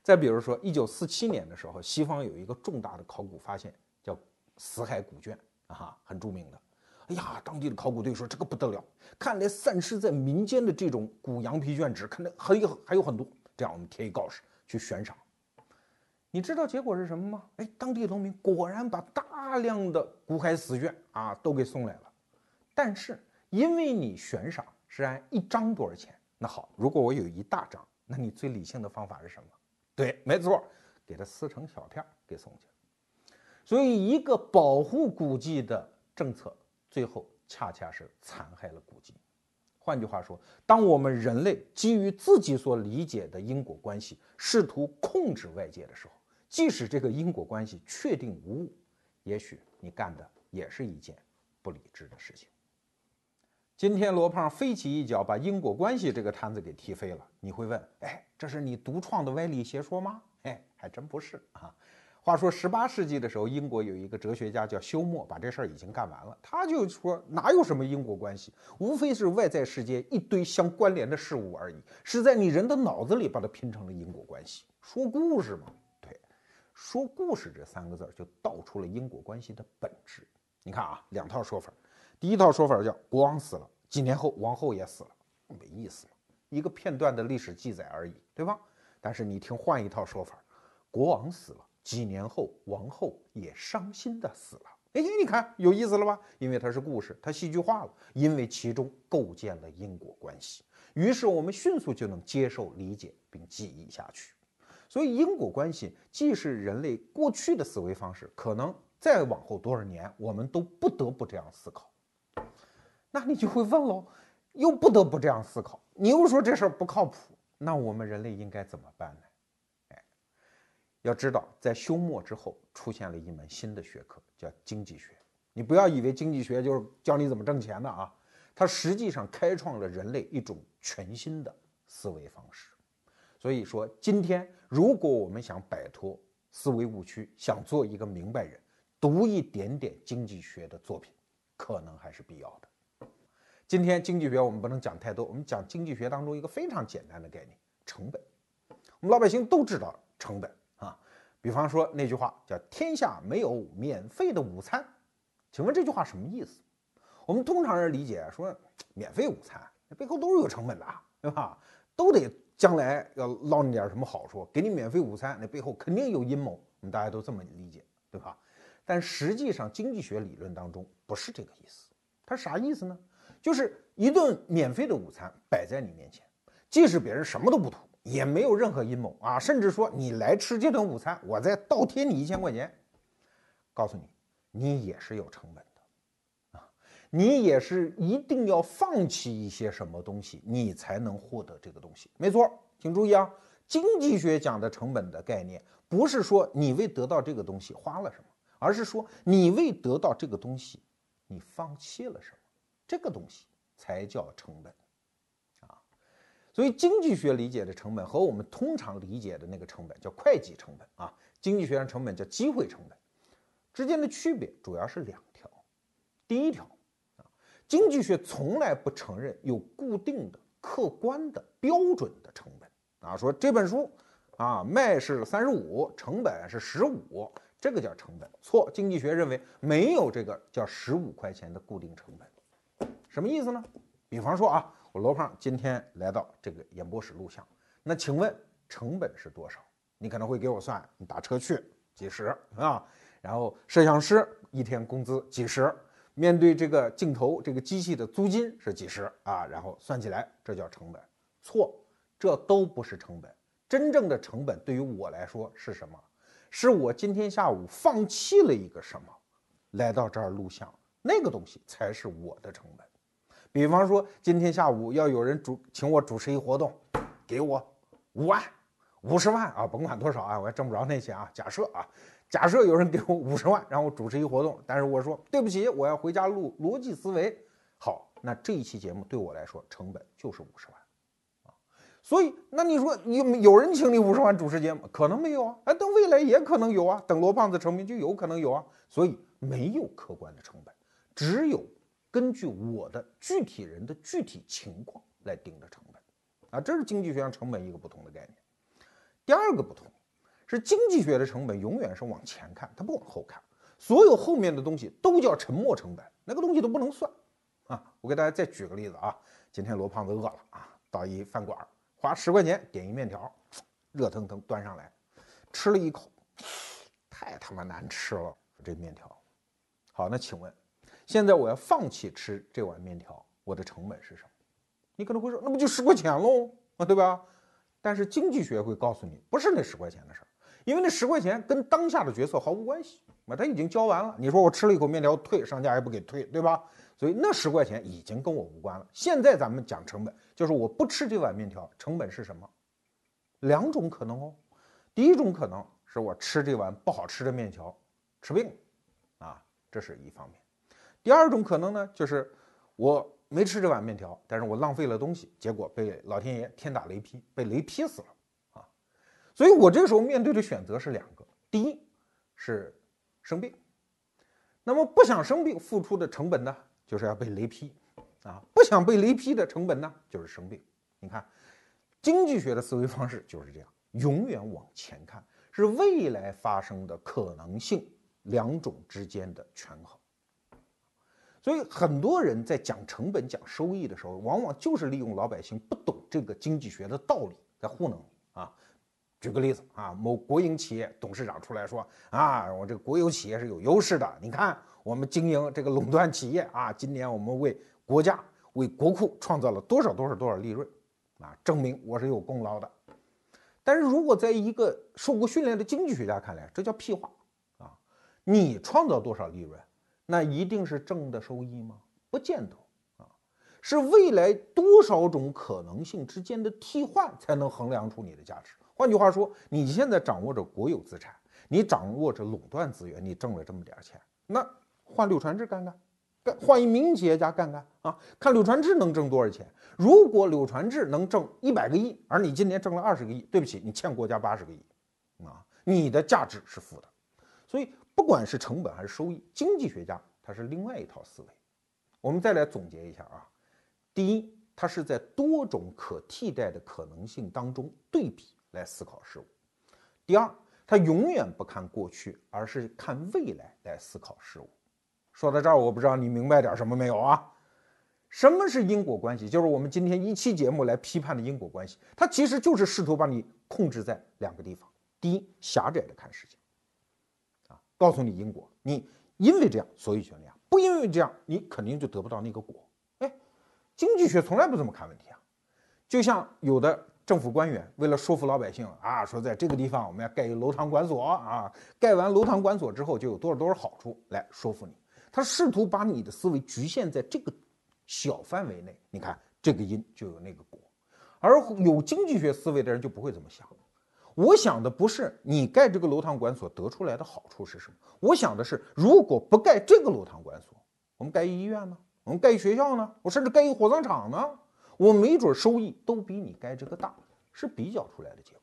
再比如说，一九四七年的时候，西方有一个重大的考古发现，叫死海古卷啊，很著名的。哎呀，当地的考古队说这个不得了，看来散失在民间的这种古羊皮卷纸，看来还有还有很多。这样我们贴一告示去悬赏。你知道结果是什么吗？哎，当地农民果然把大量的古海死卷啊都给送来了。但是因为你悬赏是按一张多少钱，那好，如果我有一大张，那你最理性的方法是什么？对，没错，给它撕成小片给送去。所以一个保护古迹的政策，最后恰恰是残害了古迹。换句话说，当我们人类基于自己所理解的因果关系，试图控制外界的时候，即使这个因果关系确定无误，也许你干的也是一件不理智的事情。今天罗胖飞起一脚把因果关系这个摊子给踢飞了。你会问，哎，这是你独创的歪理邪说吗？哎，还真不是啊。话说十八世纪的时候，英国有一个哲学家叫休谟，把这事儿已经干完了。他就说，哪有什么因果关系，无非是外在世界一堆相关联的事物而已，是在你人的脑子里把它拼成了因果关系。说故事嘛。对说故事这三个字就道出了因果关系的本质。你看啊，两套说法。第一套说法叫国王死了，几年后王后也死了，没意思嘛，一个片段的历史记载而已，对吧？但是你听换一套说法，国王死了，几年后王后也伤心的死了。哎，你看有意思了吧？因为它是故事，它戏剧化了，因为其中构建了因果关系，于是我们迅速就能接受、理解并记忆下去。所以因果关系既是人类过去的思维方式，可能再往后多少年，我们都不得不这样思考。那你就会问喽，又不得不这样思考，你又说这事儿不靠谱，那我们人类应该怎么办呢？哎，要知道，在休谟之后，出现了一门新的学科，叫经济学。你不要以为经济学就是教你怎么挣钱的啊，它实际上开创了人类一种全新的思维方式。所以说，今天如果我们想摆脱思维误区，想做一个明白人，读一点点经济学的作品，可能还是必要的。今天经济学我们不能讲太多，我们讲经济学当中一个非常简单的概念——成本。我们老百姓都知道成本啊，比方说那句话叫“天下没有免费的午餐”，请问这句话什么意思？我们通常人理解说，免费午餐那背后都是有成本的，对吧？都得。将来要捞你点什么好处，给你免费午餐，那背后肯定有阴谋。我们大家都这么理解，对吧？但实际上，经济学理论当中不是这个意思。它啥意思呢？就是一顿免费的午餐摆在你面前，即使别人什么都不图，也没有任何阴谋啊，甚至说你来吃这顿午餐，我再倒贴你一千块钱，告诉你，你也是有成本的啊。你也是一定要放弃一些什么东西，你才能获得这个东西。没错，请注意啊，经济学讲的成本的概念，不是说你为得到这个东西花了什么，而是说你为得到这个东西，你放弃了什么，这个东西才叫成本啊。所以。经济学理解的成本和我们通常理解的那个成本叫会计成本啊，经济学上成本叫机会成本，之间的区别主要是两条。第一条啊，经济学从来不承认有固定的、客观的、标准的成本啊，说这本书啊卖是三十五，成本是十五，这个叫成本。错，经济学认为没有这个叫十五块钱的固定成本，什么意思呢？比方说啊。我罗胖今天来到这个演播室录像，那请问成本是多少？你可能会给我算，你打车去几十啊，然后摄像师一天工资几十，面对这个镜头这个机器的租金是几十啊，然后算起来这叫成本。错，这都不是成本。真正的成本对于我来说是什么？是我今天下午放弃了一个什么，来到这儿录像，那个东西才是我的成本。比方说，今天下午要有人主请我主持一活动，给我五万、五十万啊，甭管多少啊，我也挣不着那钱啊。假设啊，假设有人给我 五十万，让我主持一活动，但是我说对不起，我要回家录逻辑思维。好，那这一期节目对我来说成本就是五十万啊。所以，那你说有有人请你五十万主持节目？可能没有啊，哎，等未来也可能有啊，等罗胖子成名就有可能有啊。所以没有客观的成本，只有。根据我的具体人的具体情况来定的成本，啊，这是经济学上成本一个不同的概念。第二个不同是经济学的成本永远是往前看，它不往后看，所有后面的东西都叫沉没成本，那个东西都不能算啊。我给大家再举个例子啊，今天罗胖子饿了啊，到一饭馆花十块钱点一面条，热腾腾端上来，吃了一口，太他妈难吃了这面条。好，那请问？现在我要放弃吃这碗面条，我的成本是什么？你可能会说，那不就十块钱喽啊，对吧？但是经济学会告诉你，不是那十块钱的事儿，因为那十块钱跟当下的决策毫无关系啊，他已经交完了。你说我吃了一口面条退，商家也不给退，对吧？所以那十块钱已经跟我无关了。现在咱们讲成本，就是我不吃这碗面条，成本是什么？两种可能哦。第一种可能是我吃这碗不好吃的面条吃病啊，这是一方面。第二种可能呢，就是我没吃这碗面条，但是我浪费了东西，结果被老天爷天打雷劈，被雷劈死了啊！所以我这个时候面对的选择是两个：第一是生病，那么不想生病付出的成本呢，就是要被雷劈啊；不想被雷劈的成本呢，就是生病。你看，经济学的思维方式就是这样，永远往前看，是未来发生的可能性两种之间的权衡。所以很多人在讲成本、讲收益的时候，往往就是利用老百姓不懂这个经济学的道理在糊弄你啊。举个例子啊，某国营企业董事长出来说啊，我这个国有企业是有优势的，你看我们经营这个垄断企业啊，今年我们为国家、为国库创造了多少多少多少利润啊，证明我是有功劳的。但是如果在一个受过训练的经济学家看来，这叫屁话啊！你创造多少利润？那一定是正的收益吗？不见得啊，是未来多少种可能性之间的替换才能衡量出你的价值。换句话说，你现在掌握着国有资产，你掌握着垄断资源，你挣了这么点钱，那换柳传志干干，干换一民营企业家干干啊，看柳传志能挣多少钱。如果柳传志能挣一百个亿，而你今年挣了二十个亿，对不起，你欠国家八十个亿啊，你的价值是负的，所以。不管是成本还是收益，经济学家他是另外一套思维。我们再来总结一下啊，第一，他是在多种可替代的可能性当中对比来思考事物；第二，他永远不看过去，而是看未来来思考事物。说到这儿，我不知道你明白点什么没有啊？什么是因果关系？就是我们今天一期节目来批判的因果关系，它其实就是试图把你控制在两个地方：第一，狭窄的看事情。告诉你因果，你因为这样，所以就那样；不因为这样，你肯定就得不到那个果。哎，经济学从来不这么看问题啊。就像有的政府官员为了说服老百姓啊，说在这个地方我们要盖一楼堂馆所啊，盖完楼堂馆所之后就有多少多少好处来说服你。他试图把你的思维局限在这个小范围内。你看，这个因就有那个果，而有经济学思维的人就不会这么想。我想的不是你盖这个楼堂馆所得出来的好处是什么，我想的是，如果不盖这个楼堂馆所，我们盖一医院呢？我们盖一学校呢？我甚至盖一火葬场呢？我没准收益都比你盖这个大，是比较出来的结果。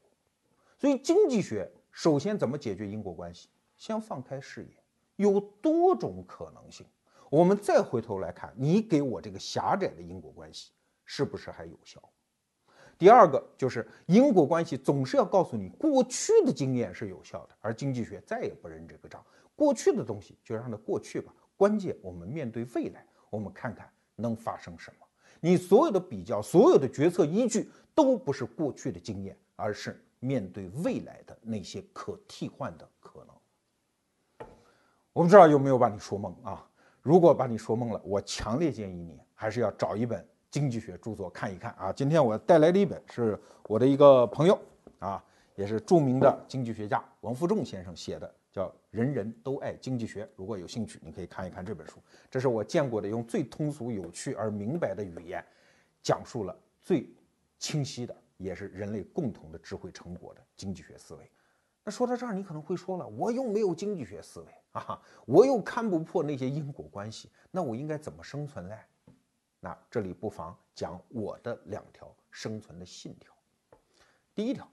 所以经济学首先怎么解决因果关系？先放开视野，有多种可能性。我们再回头来看，你给我这个狭窄的因果关系是不是还有效？第二个就是因果关系总是要告诉你过去的经验是有效的，而经济学再也不认这个账。过去的东西就让它过去吧。关键我们面对未来，我们看看能发生什么。你所有的比较，所有的决策依据都不是过去的经验，而是面对未来的那些可替换的可能。我不知道有没有把你说懵啊？如果把你说懵了，我强烈建议你还是要找一本。经济学著作看一看啊！今天我带来的一本是我的一个朋友啊，也是著名的经济学家王富仲先生写的，叫《人人都爱经济学》。如果有兴趣，你可以看一看这本书。这是我见过的用最通俗、有趣而明白的语言，讲述了最清晰的，也是人类共同的智慧成果的经济学思维。那说到这儿，你可能会说了，我又没有经济学思维啊，我又看不破那些因果关系，那我应该怎么生存嘞？那这里不妨讲我的两条生存的信条。第一条，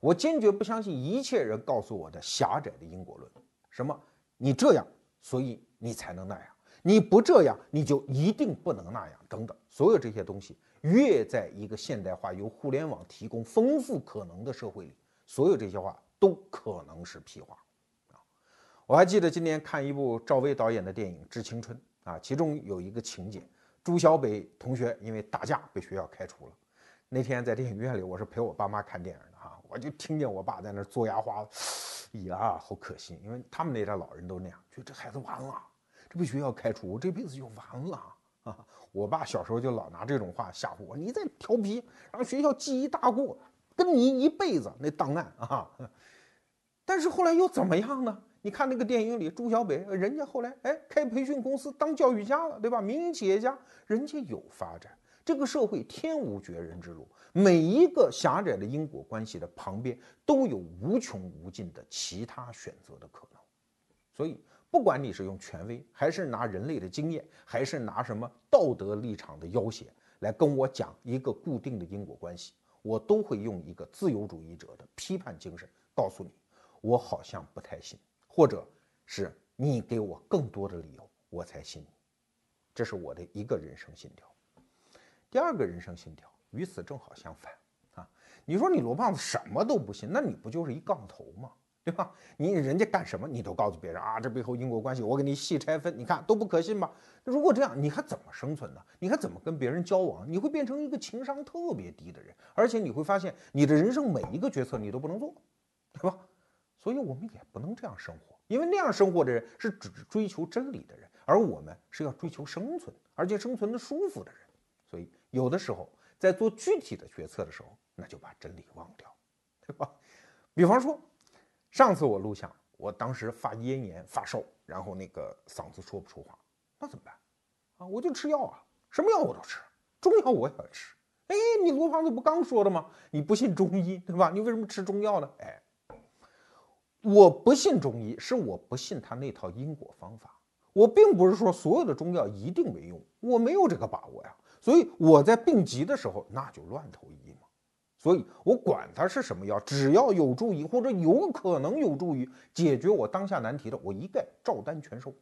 我坚决不相信一切人告诉我的狭窄的因果论。什么？你这样，所以你才能那样；你不这样，你就一定不能那样。等等，所有这些东西，越在一个现代化、由互联网提供丰富可能的社会里，所有这些话都可能是屁话啊！我还记得今年看一部赵薇导演的电影《致青春》啊，其中有一个情节。朱小北同学因为打架被学校开除了。那天在电影院里，我是陪我爸妈看电影的哈，我就听见我爸在那嘬牙花子，呀，好可惜，因为他们那代老人都那样，觉得这孩子完了，这被学校开除，我这辈子就完了啊！我爸小时候就老拿这种话吓唬我，你再调皮，让学校记一大过，跟你一辈子那档案啊！但是后来又怎么样呢？你看那个电影里，朱小北，人家后来哎开培训公司当教育家了，对吧？民营企业家，人家有发展。这个社会天无绝人之路，每一个狭窄的因果关系的旁边都有无穷无尽的其他选择的可能。所以，不管你是用权威，还是拿人类的经验，还是拿什么道德立场的要挟来跟我讲一个固定的因果关系，我都会用一个自由主义者的批判精神告诉你，我好像不太信。或者是你给我更多的理由，我才信你。这是我的一个人生信条。第二个人生信条与此正好相反啊！你说你罗胖子什么都不信，那你不就是一杠头吗？对吧？你人家干什么你都告诉别人啊，这背后因果关系我给你细拆分，你看都不可信吧？如果这样，你还怎么生存呢？你还怎么跟别人交往？你会变成一个情商特别低的人，而且你会发现你的人生每一个决策你都不能做，对吧？所以我们也不能这样生活，因为那样生活的人是只追求真理的人，而我们是要追求生存，而且生存的舒服的人。所以有的时候在做具体的决策的时候，那就把真理忘掉，对吧？比方说，上次我录像，我当时发咽炎、发烧，然后那个嗓子说不出话，那怎么办？啊，我就吃药啊，什么药我都吃，中药我也要吃。哎，你罗胖子不刚说的吗？你不信中医，对吧？你为什么吃中药呢？哎。我不信中医，是我不信他那套因果方法。我并不是说所有的中药一定没用，我没有这个把握呀。所以我在病急的时候，那就乱投医嘛。所以我管它是什么药，只要有助于或者有可能有助于解决我当下难题的，我一概照单全收。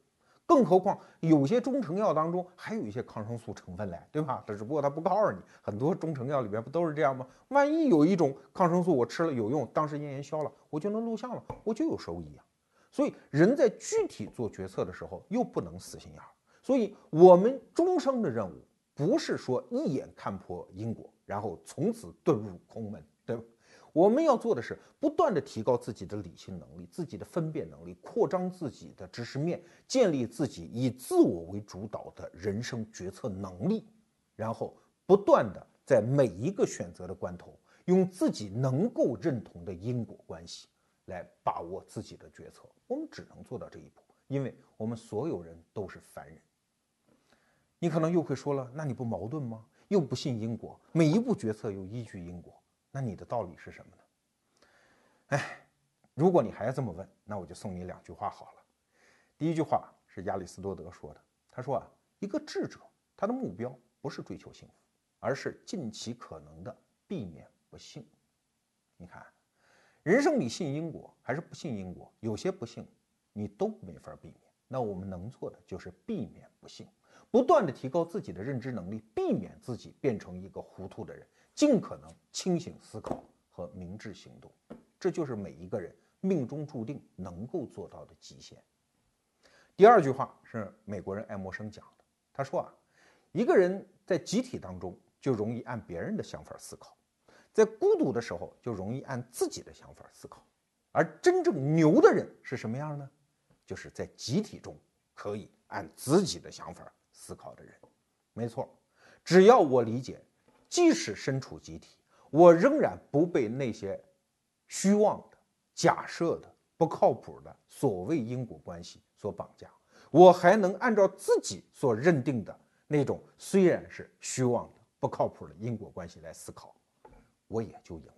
更何况有些中成药当中还有一些抗生素成分嘞，对吧？只不过它不告诉你，很多中成药里边不都是这样吗？万一有一种抗生素我吃了有用，当时咽炎消了，我就能录像了，我就有收益啊。所以人在具体做决策的时候又不能死心眼儿。所以我们终生的任务不是说一眼看破因果，然后从此遁入空门，我们要做的是不断的提高自己的理性能力、自己的分辨能力，扩张自己的知识面，建立自己以自我为主导的人生决策能力，然后不断的在每一个选择的关头，用自己能够认同的因果关系来把握自己的决策。我们只能做到这一步，因为我们所有人都是凡人。你可能又会说了，那你不矛盾吗？又不信因果，每一步决策又依据因果。那你的道理是什么呢？哎，如果你还要这么问，那我就送你两句话好了。第一句话是亚里士多德说的，他说啊，一个智者他的目标不是追求幸福，而是尽其可能的避免不幸。你看，人生你信因果还是不信因果，有些不幸你都没法避免。那我们能做的就是避免不幸，不断的提高自己的认知能力，避免自己变成一个糊涂的人，尽可能清醒思考和明智行动。这就是每一个人命中注定能够做到的极限。第二句话是美国人爱默生讲的，他说啊，一个人在集体当中就容易按别人的想法思考，在孤独的时候就容易按自己的想法思考，而真正牛的人是什么样呢？就是在集体中可以按自己的想法思考的人。没错，只要我理解，即使身处集体，我仍然不被那些虚妄的、假设的。不靠谱的所谓因果关系所绑架，我还能按照自己所认定的那种虽然是虚妄的、不靠谱的因果关系来思考，我也就赢。